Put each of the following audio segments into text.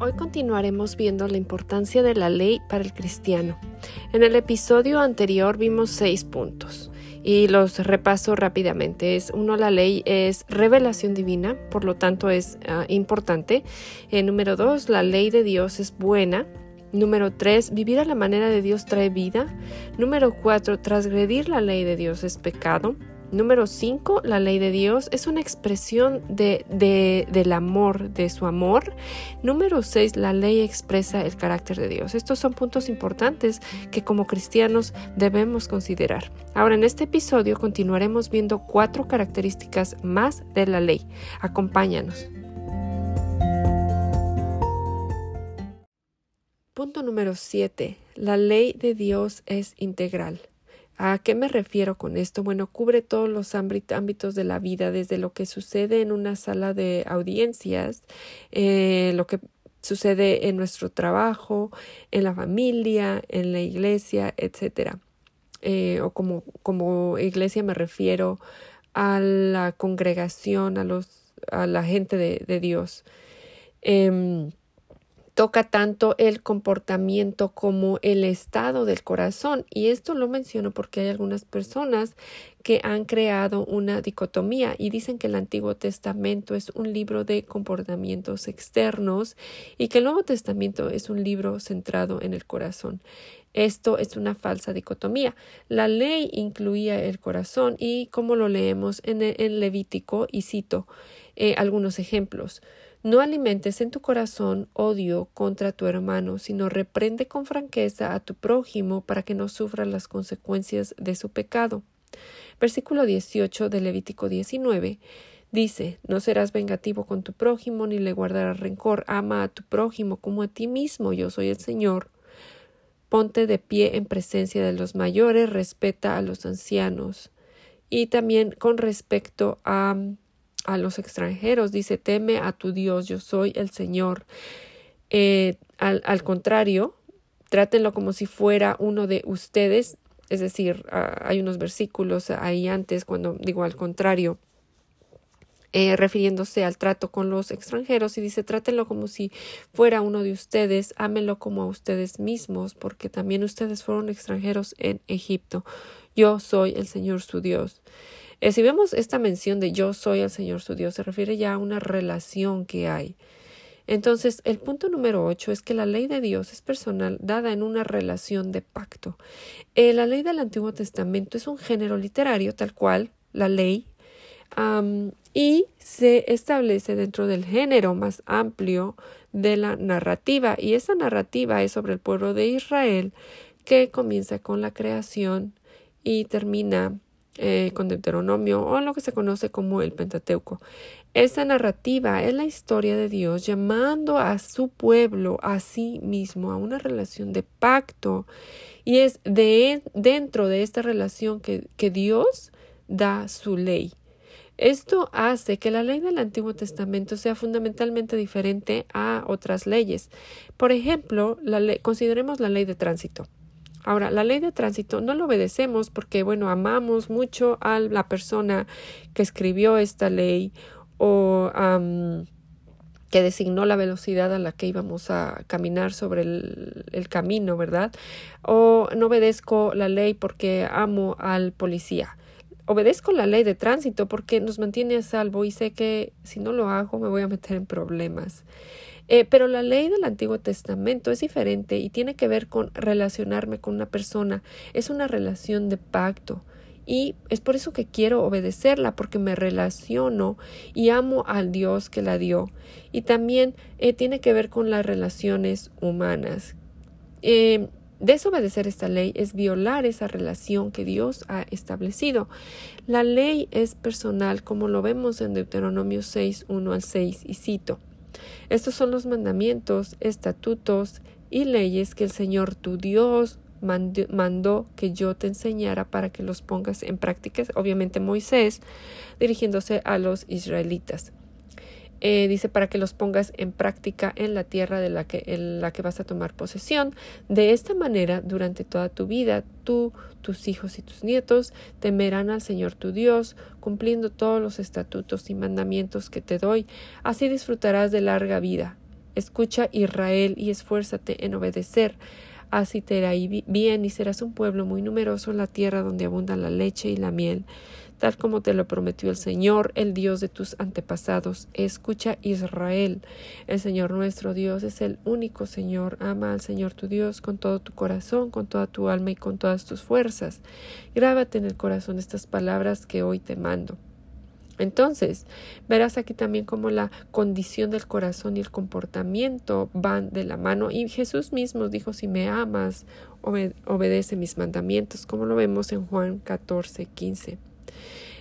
Hoy continuaremos viendo la importancia de la ley para el cristiano. En el episodio anterior vimos seis puntos y los repaso rápidamente. Es uno, la ley es revelación divina, por lo tanto es uh, importante. Eh, número dos, la ley de Dios es buena. Número tres, vivir a la manera de Dios trae vida. Número cuatro, transgredir la ley de Dios es pecado. Número 5, la ley de Dios es una expresión de, de, del amor, de su amor. Número 6, la ley expresa el carácter de Dios. Estos son puntos importantes que como cristianos debemos considerar. Ahora, en este episodio continuaremos viendo cuatro características más de la ley. Acompáñanos. Punto número 7. La ley de Dios es integral. ¿A qué me refiero con esto? Bueno, cubre todos los ámbitos de la vida, desde lo que sucede en una sala de audiencias, eh, lo que sucede en nuestro trabajo, en la familia, en la iglesia, etcétera. Eh, o como, iglesia me refiero a la congregación, a los, a la gente de, Dios. Eh, toca tanto el comportamiento como el estado del corazón. Y esto lo menciono porque hay algunas personas que han creado una dicotomía y dicen que el Antiguo Testamento es un libro de comportamientos externos y que el Nuevo Testamento es un libro centrado en el corazón. Esto es una falsa dicotomía. La ley incluía el corazón y como lo leemos en, el, Levítico, y cito eh, algunos ejemplos. No alimentes en tu corazón odio contra tu hermano, sino reprende con franqueza a tu prójimo para que no sufra las consecuencias de su pecado. Versículo 18 de Levítico 19 dice: No serás vengativo con tu prójimo ni le guardarás rencor. Ama a tu prójimo como a ti mismo. Yo soy el Señor. Ponte de pie en presencia de los mayores, respeta a los ancianos. Y también con respecto a a los extranjeros. Dice, teme a tu Dios, yo soy el Señor. Eh, al, al, contrario, trátenlo como si fuera uno de ustedes. Es decir, uh, hay unos versículos ahí antes cuando digo al contrario. Eh, refiriéndose al trato con los extranjeros y dice trátenlo como si fuera uno de ustedes, ámenlo como a ustedes mismos, porque también ustedes fueron extranjeros en Egipto. Yo soy el Señor su Dios. Eh, si vemos esta mención de yo soy el Señor su Dios, se refiere ya a una relación que hay. Entonces, el punto número ocho es que la ley de Dios es personal, dada en una relación de pacto. Eh, la ley del Antiguo Testamento es un género literario, tal cual, la ley, y se establece dentro del género más amplio de la narrativa. Y esa narrativa es sobre el pueblo de Israel que comienza con la creación y termina eh, con Deuteronomio o lo que se conoce como el Pentateuco. Esa narrativa es la historia de Dios llamando a su pueblo a sí mismo, a una relación de pacto. Y es de, dentro de esta relación que, que Dios da su ley. Esto hace que la ley del Antiguo Testamento sea fundamentalmente diferente a otras leyes. Por ejemplo, consideremos la ley de tránsito. Ahora, la ley de tránsito no lo obedecemos porque, bueno, amamos mucho a la persona que escribió esta ley o que designó la velocidad a la que íbamos a caminar sobre el, el camino, ¿verdad? O no obedezco la ley porque amo al policía obedezco la ley de tránsito porque nos mantiene a salvo y sé que si no lo hago me voy a meter en problemas. Eh, pero la ley del Antiguo Testamento es diferente y tiene que ver con relacionarme con una persona. Es una relación de pacto. Y es por eso que quiero obedecerla, porque me relaciono y amo al Dios que la dio. Y también eh, tiene que ver con las relaciones humanas. Eh, desobedecer esta ley es violar esa relación que Dios ha establecido. La ley es personal, como lo vemos en Deuteronomio 6, 1 al 6, y cito. Estos son los mandamientos, estatutos y leyes que el Señor tu Dios mandó que yo te enseñara para que los pongas en práctica. Obviamente Moisés dirigiéndose a los israelitas. Eh, dice para que los pongas en práctica en la tierra de la que, en la que vas a tomar posesión. De esta manera, durante toda tu vida, tú, tus hijos y tus nietos temerán al Señor tu Dios, cumpliendo todos los estatutos y mandamientos que te doy. Así disfrutarás de larga vida Escucha Israel y esfuérzate en obedecer. Así te irá bien y serás un pueblo muy numeroso en la tierra donde abunda la leche y la miel tal como te lo prometió el Señor, el Dios de tus antepasados. Escucha Israel, el Señor nuestro Dios es el único Señor. Ama al Señor tu Dios con todo tu corazón, con toda tu alma y con todas tus fuerzas. Grábate en el corazón estas palabras que hoy te mando. Entonces, verás aquí también cómo la condición del corazón y el comportamiento van de la mano. Y Jesús mismo dijo, si me amas, obedece mis mandamientos, como lo vemos en Juan 14, 15.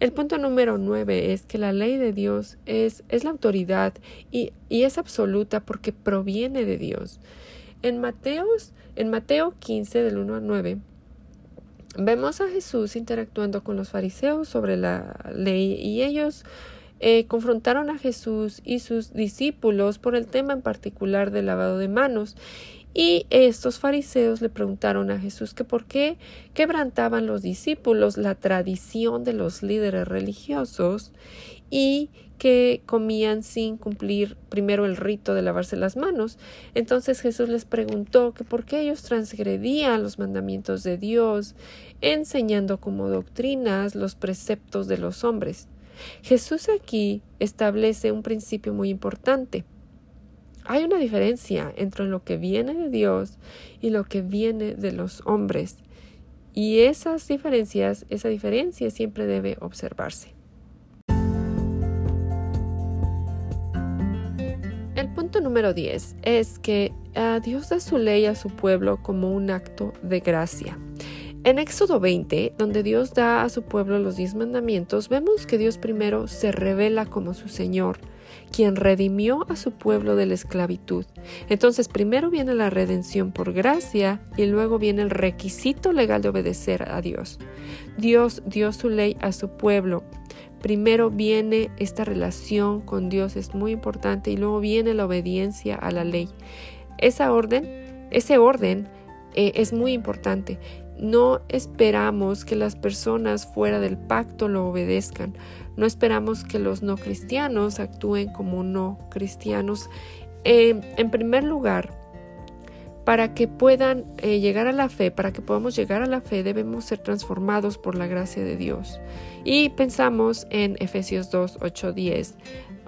El punto número nueve es que la ley de Dios es, es la autoridad y, y, es absoluta porque proviene de Dios. En, Mateos, en Mateo 15, del 1 al 9, vemos a Jesús interactuando con los fariseos sobre la ley y ellos eh, confrontaron a Jesús y sus discípulos por el tema en particular del lavado de manos y estos fariseos le preguntaron a Jesús que por qué quebrantaban los discípulos la tradición de los líderes religiosos y que comían sin cumplir primero el rito de lavarse las manos. Entonces Jesús les preguntó que por qué ellos transgredían los mandamientos de Dios, enseñando como doctrinas los preceptos de los hombres. Jesús aquí establece un principio muy importante. Hay una diferencia entre lo que viene de Dios y lo que viene de los hombres. Y esas diferencias, esa diferencia siempre debe observarse. El punto número 10 es que ah, Dios da su ley a su pueblo como un acto de gracia. En Éxodo 20, donde Dios da a su pueblo los diez mandamientos, vemos que Dios primero se revela como su Señor, quien redimió a su pueblo de la esclavitud. Entonces primero viene la redención por gracia y luego viene el requisito legal de obedecer a Dios. Dios dio su ley a su pueblo. Primero viene esta relación con Dios, es muy importante, y luego viene la obediencia a la ley. Esa orden, ese orden eh, es muy importante. No esperamos que las personas fuera del pacto lo obedezcan. No esperamos que los no cristianos actúen como no cristianos. Eh, en primer lugar, para que puedan eh, llegar a la fe, para que podamos llegar a la fe, debemos ser transformados por la gracia de Dios. Y pensamos en Efesios 2, 8, 10,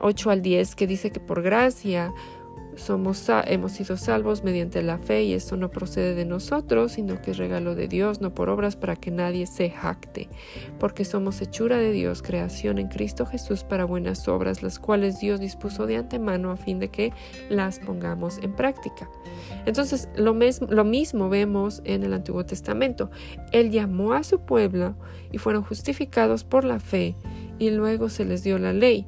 8 al 10, que dice que por gracia somos, hemos sido salvos mediante la fe y esto no procede de nosotros, sino que es regalo de Dios, no por obras para que nadie se jacte, porque somos hechura de Dios, creación en Cristo Jesús para buenas obras, las cuales Dios dispuso de antemano a fin de que las pongamos en práctica. Entonces, lo, lo mismo vemos en el Antiguo Testamento. Él llamó a su pueblo y fueron justificados por la fe y luego se les dio la ley.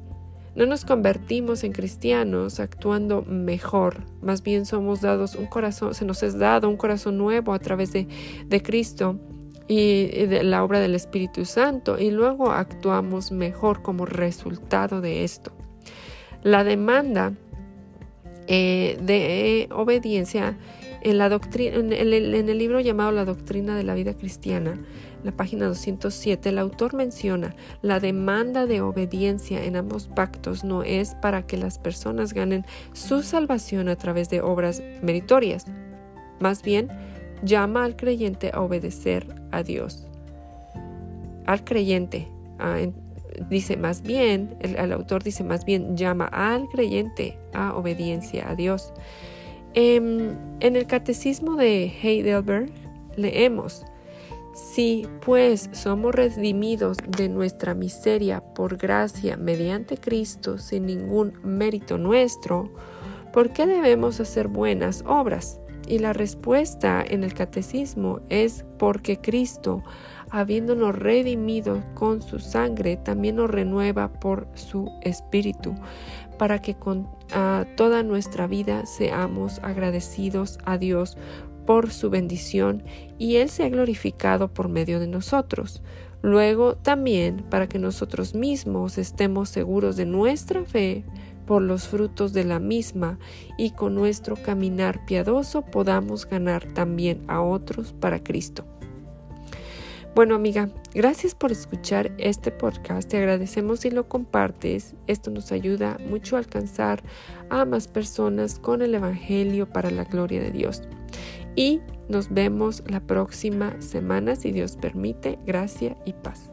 No nos convertimos en cristianos actuando mejor, más bien somos dados un corazón, se nos es dado un corazón nuevo a través de, de Cristo y de la obra del Espíritu Santo y luego actuamos mejor como resultado de esto. La demanda eh, de obediencia en, el libro llamado La Doctrina de la Vida Cristiana la página 207, el autor menciona la demanda de obediencia en ambos pactos no es para que las personas ganen su salvación a través de obras meritorias. Más bien, llama al creyente a obedecer a Dios. Al creyente, dice más bien, el, autor dice más bien, llama al creyente a obediencia a Dios. Em, en el catecismo de Heidelberg leemos, si pues somos redimidos de nuestra miseria por gracia mediante Cristo sin ningún mérito nuestro, ¿por qué debemos hacer buenas obras? Y la respuesta en el catecismo es porque Cristo, habiéndonos redimido con su sangre, también nos renueva por su espíritu, para que con ah, toda nuestra vida seamos agradecidos a Dios por su bendición y Él sea glorificado por medio de nosotros. Luego también para que nosotros mismos estemos seguros de nuestra fe por los frutos de la misma y con nuestro caminar piadoso podamos ganar también a otros para Cristo. Bueno amiga, gracias por escuchar este podcast. Te agradecemos si lo compartes. Esto nos ayuda mucho a alcanzar a más personas con el Evangelio para la gloria de Dios. Y nos vemos la próxima semana, si Dios permite. Gracia y paz.